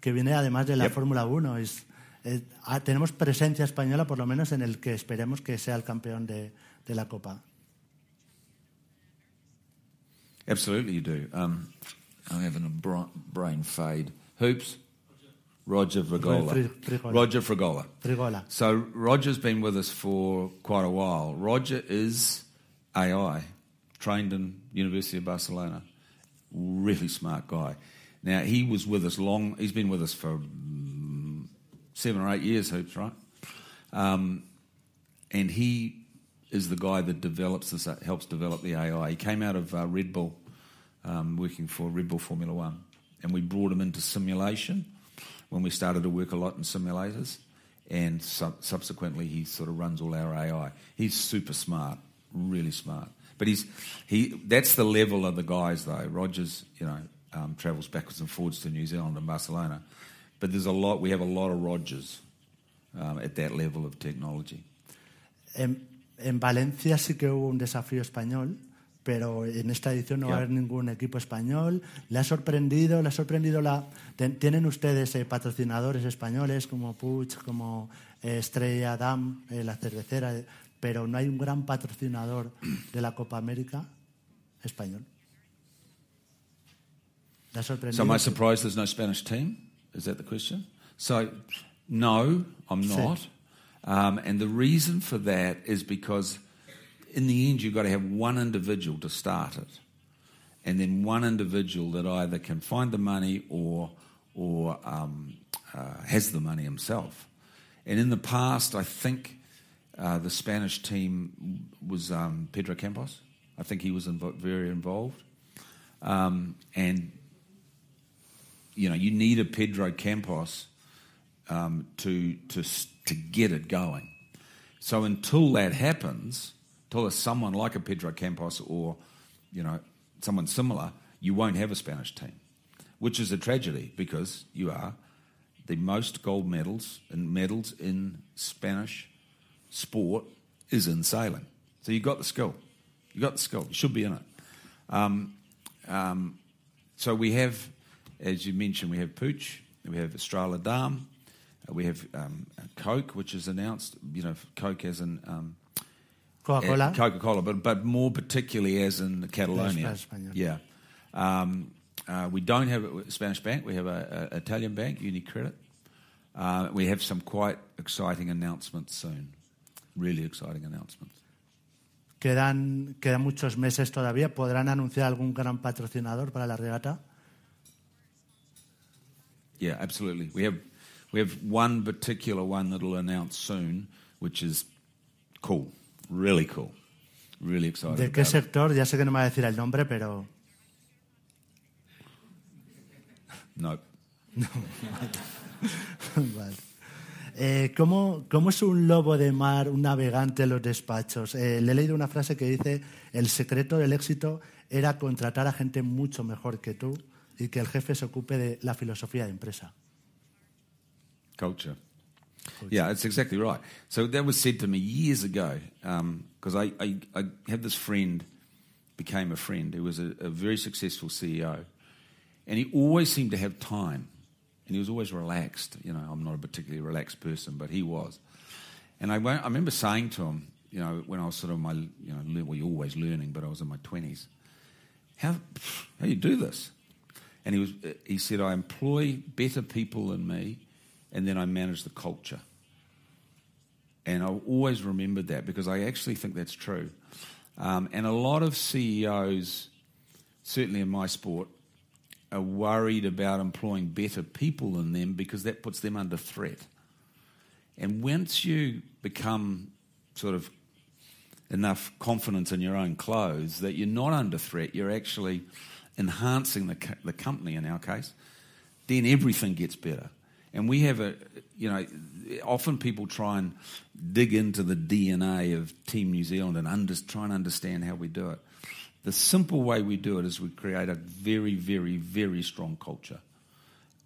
que viene además de la yep. Fórmula 1. Es, eh, tenemos presencia española, por lo menos en el que esperemos que sea el campeón de, de la Copa. Absolutely, you do. Um, I'm having a brain fade. Hoops. Roger Frigola. Frigola. Roger Frigola. Frigola. So Roger's been with us for quite a while. Roger is AI, trained in University of Barcelona. Really smart guy. Now, he was with us long, he's been with us for seven or eight years, Hoops, right? Um, and he is the guy that develops this, helps develop the AI. He came out of uh, Red Bull, um, working for Red Bull Formula One, and we brought him into simulation when we started to work a lot in simulators. And su- subsequently, he sort of runs all our AI. He's super smart, really smart. But he's he. That's the level of the guys, though. Rogers, you know, um, travels backwards and forwards to New Zealand and Barcelona. But there's a lot, we have a lot of Rogers um, at that level of technology. En, en, Valencia sí que hubo un desafío español, pero en esta edición no yep. va a haber ningún equipo español. ¿Le ha sorprendido? ¿Le ha sorprendido la... ¿Tienen ustedes eh, patrocinadores españoles como Puig, como eh, Estrella Damm, eh, la cervecera, pero no hay un gran patrocinador de la Copa América español? So am I surprised there's no Spanish team? Is that the question? So no, I'm not. Um, and the reason for that is because in the end you've got to have one individual to start it. And then one individual that either can find the money or, or um, uh, has the money himself. And in the past, I think uh, the Spanish team was um, Pedro Campos. I think he was invo- very involved. Um, and you know, you need a Pedro Campos um, to, to, to get it going. So until that happens, until someone like a Pedro Campos or, you know, someone similar, you won't have a Spanish team, which is a tragedy because you are the most gold medals and medals in Spanish sport is in sailing. So you've got the skill. you've got the skill. You should be in it. Um, um, so we have, as you mentioned, we have Puig, we have Estrella Damm, uh, we have um, Coke, which is announced. You know, Coke as in um, Coca-Cola. Coca-Cola, but but more particularly as in Catalonia. Yeah. Um, uh, we don't have a Spanish bank. We have an Italian bank, UniCredit. Uh, we have some quite exciting announcements soon. Really exciting announcements. Quedan, quedan muchos meses todavía. ¿Podrán anunciar algún gran patrocinador para la regata? Yeah, absolutely. We have we have one particular one that'll announce soon, which is cool, really cool, really excited. ¿De qué sector? Ya sé que no me va a decir el nombre, pero No, Vale. Eh, ¿cómo, cómo es un lobo de mar, un navegante en los despachos? Eh, le he leído una frase que dice, el secreto del éxito era contratar a gente mucho mejor que tú y que el jefe se ocupe de la filosofía de empresa. culture. Yeah, that's exactly right. So that was said to me years ago um, because I, I, I had this friend, became a friend, who was a, a very successful CEO, and he always seemed to have time, and he was always relaxed. You know, I'm not a particularly relaxed person, but he was. And I, I remember saying to him, you know, when I was sort of my, you know, well, you're always learning, but I was in my 20s, how, how do you do this? And he, was, he said, I employ better people than me, and then I manage the culture. And I always remembered that because I actually think that's true. Um, and a lot of CEOs, certainly in my sport, are worried about employing better people than them because that puts them under threat. And once you become sort of enough confidence in your own clothes that you're not under threat, you're actually enhancing the, the company in our case, then everything gets better. And we have a, you know, often people try and dig into the DNA of Team New Zealand and under, try and understand how we do it. The simple way we do it is we create a very, very, very strong culture.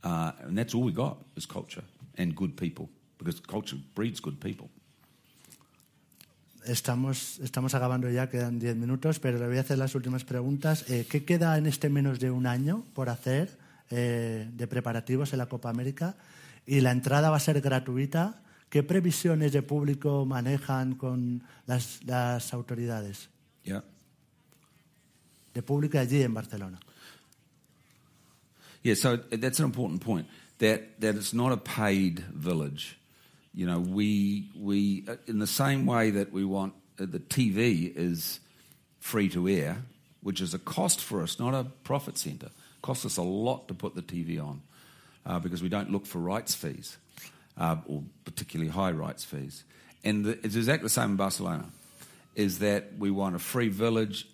Uh, and that's all we got is culture and good people because culture breeds good people. Estamos, estamos acabando ya, quedan 10 minutos, pero le voy a hacer las últimas preguntas. Eh, ¿Qué queda en este menos de un año por hacer eh, de preparativos en la Copa América? Y la entrada va a ser gratuita. ¿Qué previsiones de público manejan con las, las autoridades Yeah. de público allí en Barcelona? Yeah, so that's an important point. That that it's not a paid village. You know, we we uh, in the same way that we want uh, the TV is free to air, which is a cost for us, not a profit centre. It Costs us a lot to put the TV on uh, because we don't look for rights fees uh, or particularly high rights fees. And the, it's exactly the same in Barcelona. Is that we want a free village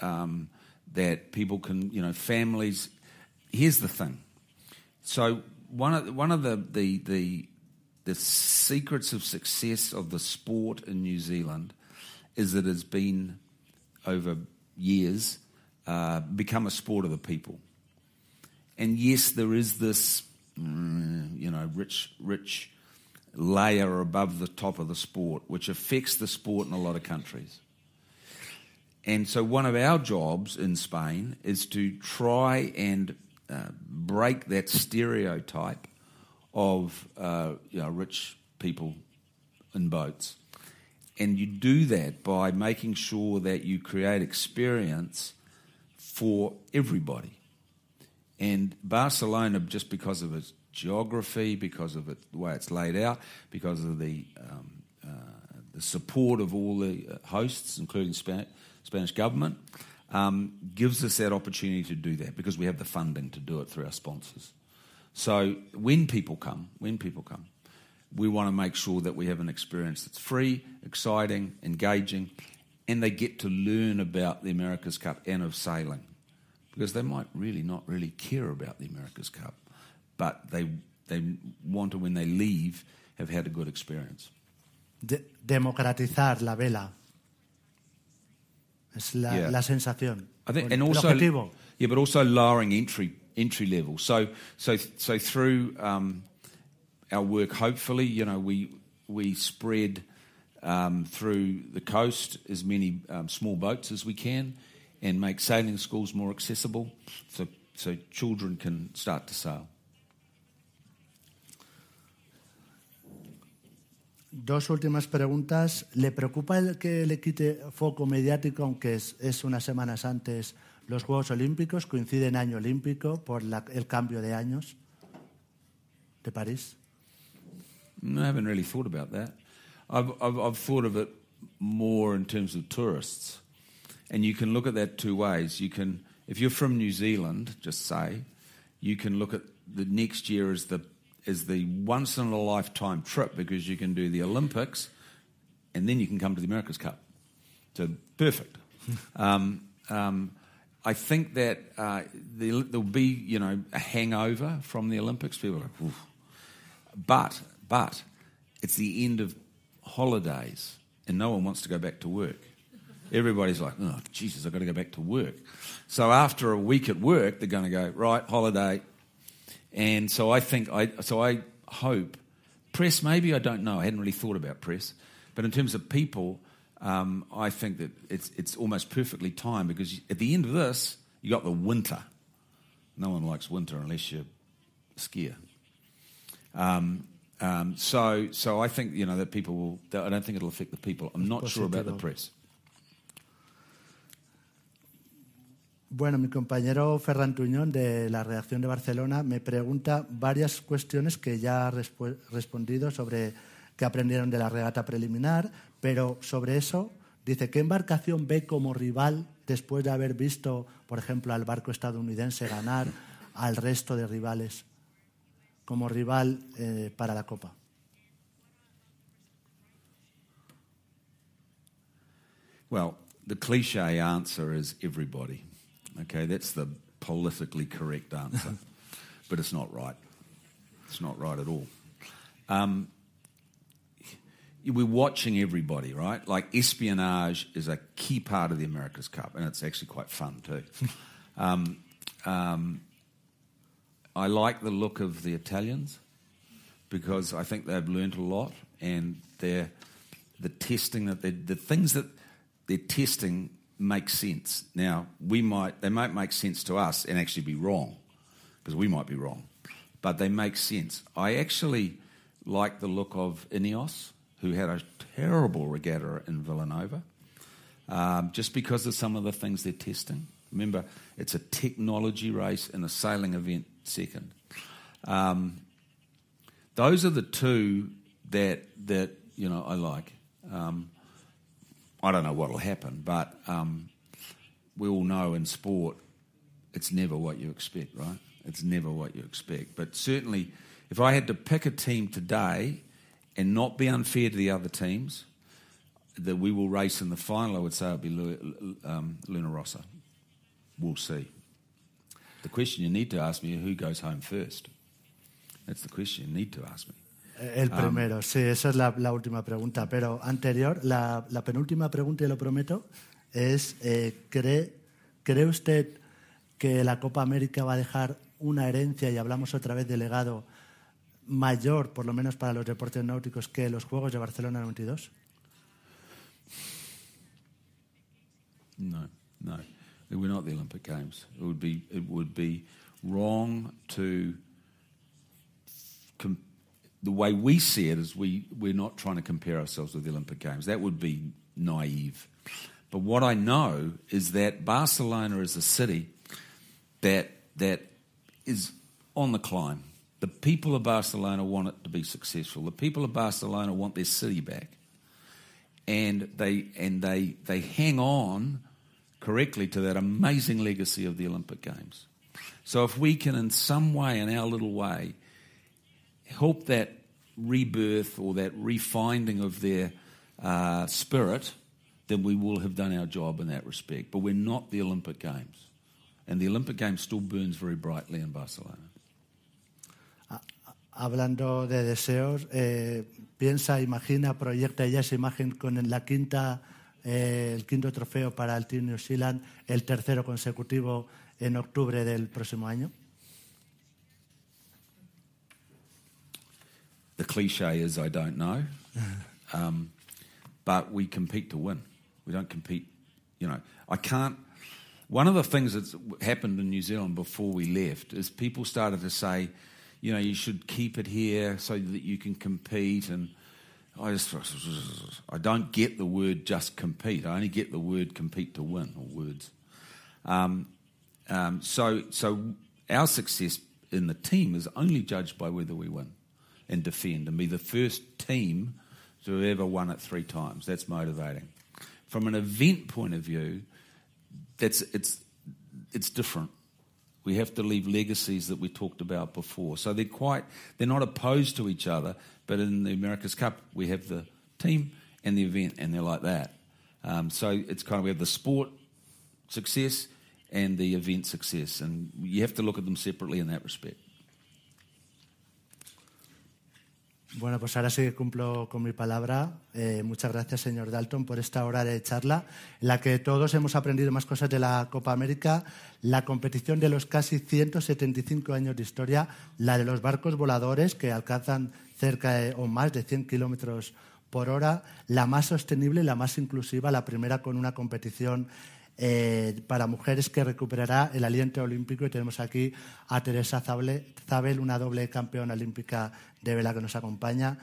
um, that people can, you know, families. Here's the thing. So one of one of the the the, the secrets of success of the sport in New Zealand is that it's been over years uh, become a sport of the people. And yes, there is this, mm, you know, rich rich layer above the top of the sport, which affects the sport in a lot of countries. And so, one of our jobs in Spain is to try and uh, break that stereotype of uh, you know, rich people in boats. And you do that by making sure that you create experience for everybody. And Barcelona, just because of its geography, because of it, the way it's laid out, because of the, um, uh, the support of all the uh, hosts, including Span- Spanish government, um, gives us that opportunity to do that because we have the funding to do it through our sponsors. So when people come, when people come, we want to make sure that we have an experience that's free, exciting, engaging, and they get to learn about the America's Cup and of sailing because they might really not really care about the America's Cup. but they they want to when they leave have had a good experience. De- democratizar la vela. Es la, Yeah. la sensación. I think, and also, objetivo. yeah, but also lowering entry entry level. So, so, so through um, our work, hopefully, you know, we we spread um, through the coast as many um, small boats as we can, and make sailing schools more accessible, so so children can start to sail. Dos últimas preguntas. ¿Le preocupa el que le quite foco mediático, aunque es, es unas semanas antes los Juegos Olímpicos, coincide en año olímpico por la- el cambio de años de París? No, I haven't really thought about that. I've, I've, I've thought of it more in terms of tourists. And you can look at that two ways. You can, if you're from New Zealand, just say, you can look at the next year as the, as the once in a lifetime trip because you can do the Olympics and then you can come to the America's Cup. So perfect. um, um, I think that uh, there'll, be, you know, a hangover from the Olympics. People are like, Oof. But, but, it's the end of holidays and no one wants to go back to work. Everybody's like, oh, Jesus, I've got to go back to work. So after a week at work, they're going to go, right, holiday. And so I think, I, so I hope, press, maybe I don't know, I hadn't really thought about press. But in terms of people, um, I think that it's, it's almost perfectly timed because at the end of this, you got the winter. No one likes winter unless you're a skier. Um, um, so, so I think you know that people will. I don't think it'll affect the people. I'm not sure about the press. Bueno, mi compañero Ferran Tuñón de la redacción de Barcelona me pregunta varias cuestiones que ya ha respondido sobre qué aprendieron de la regata preliminar, pero sobre eso dice, ¿qué embarcación ve como rival después de haber visto, por ejemplo, al barco estadounidense ganar al resto de rivales como rival eh, para la Copa? Well, the cliche answer is everybody. Okay, that's the politically correct answer, but it's not right. It's not right at all. Um, we're watching everybody, right? Like espionage is a key part of the America's Cup, and it's actually quite fun too. um, um, I like the look of the Italians because I think they've learnt a lot, and they're the testing that they, the things that they're testing make sense. Now we might they might make sense to us and actually be wrong because we might be wrong, but they make sense. I actually like the look of Ineos, who had a terrible regatta in Vilanova, um, just because of some of the things they're testing. Remember, it's a technology race and a sailing event second. Um, those are the two that that you know I like. Um, I don't know what'll happen, but um, we all know in sport, it's never what you expect, right? It's never what you expect. But certainly, if I had to pick a team today and not be unfair to the other teams, that we will race in the final, I would say it would be Lu- um, Luna Rossa. We'll see. The question you need to ask me is who goes home first. That's the question you need to ask me. El primero, sí, esa es la, la última pregunta. Pero anterior, la, la penúltima pregunta, y lo prometo, es, eh, ¿cree, ¿cree usted que la Copa América va a dejar una herencia, y hablamos otra vez de legado, mayor, por lo menos para los deportes náuticos, que los Juegos de Barcelona 92? No, no. We're not the Olympic Games. It would be it would be wrong to the way we see it is we we're not trying to compare ourselves with the Olympic Games. That would be naive. But what I know is that Barcelona is a city that that is on the climb. The people of Barcelona want it to be successful. The people of Barcelona want their city back and they and they they hang on correctly to that amazing legacy of the Olympic Games. So if we can in some way in our little way help that rebirth or that refinding of their uh, spirit, then we will have done our job in that respect. But we're not the Olympic Games. And the Olympic Games still burns very brightly in Barcelona. Hablando de deseos, eh, piensa, imagina, proyecta ya esa imagen con la quinta, eh, el quinto trofeo para el Team New Zealand, el tercero consecutivo en octubre del próximo año? The cliche is I don't know, um, but we compete to win. We don't compete, you know. I can't. One of the things that's happened in New Zealand before we left is people started to say, you know, you should keep it here so that you can compete. And I just, I don't get the word just compete. I only get the word compete to win or words. Um, um, so, so our success in the team is only judged by whether we win and defend and be the first team to have ever won it three times. That's motivating. From an event point of view, that's it's it's different. We have to leave legacies that we talked about before. So they're quite they're not opposed to each other, but in the America's Cup we have the team and the event, and they're like that. Um, so it's kind of we have the sport success and the event success, and you have to look at them separately in that respect. Bueno, pues ahora sí que cumplo con mi palabra. Eh, muchas gracias, señor Dalton, por esta hora de charla en la que todos hemos aprendido más cosas de la Copa América, la competición de los casi 175 años de historia, la de los barcos voladores que alcanzan cerca de, o más de 100 kilómetros por hora, la más sostenible la más inclusiva, la primera con una competición eh, para mujeres que recuperará el aliento olímpico. Y tenemos aquí a Teresa Zabel, una doble campeona olímpica de vela que nos acompaña.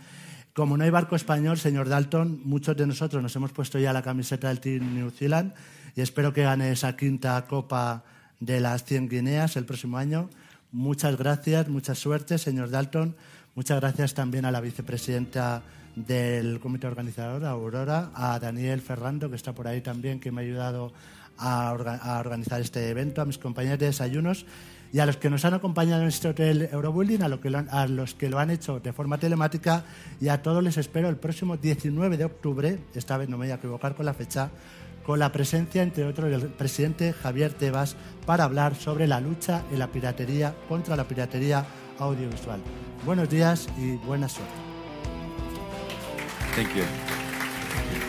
Como no hay barco español, señor Dalton, muchos de nosotros nos hemos puesto ya la camiseta del Team New Zealand y espero que gane esa quinta copa de las 100 Guineas el próximo año. Muchas gracias, mucha suerte, señor Dalton. Muchas gracias también a la vicepresidenta del comité organizador, Aurora, a Daniel Ferrando, que está por ahí también, que me ha ayudado a, organizar este evento, a mis compañeros de desayunos y a los que nos han acompañado en este hotel Eurobuilding, a, a los que lo han hecho de forma telemática y a todos les espero el próximo 19 de octubre, esta vez no me voy a equivocar con la fecha, con la presencia, entre otros, del presidente Javier Tebas para hablar sobre la lucha en la piratería contra la piratería audiovisual. Buenos días y buena suerte. Thank you.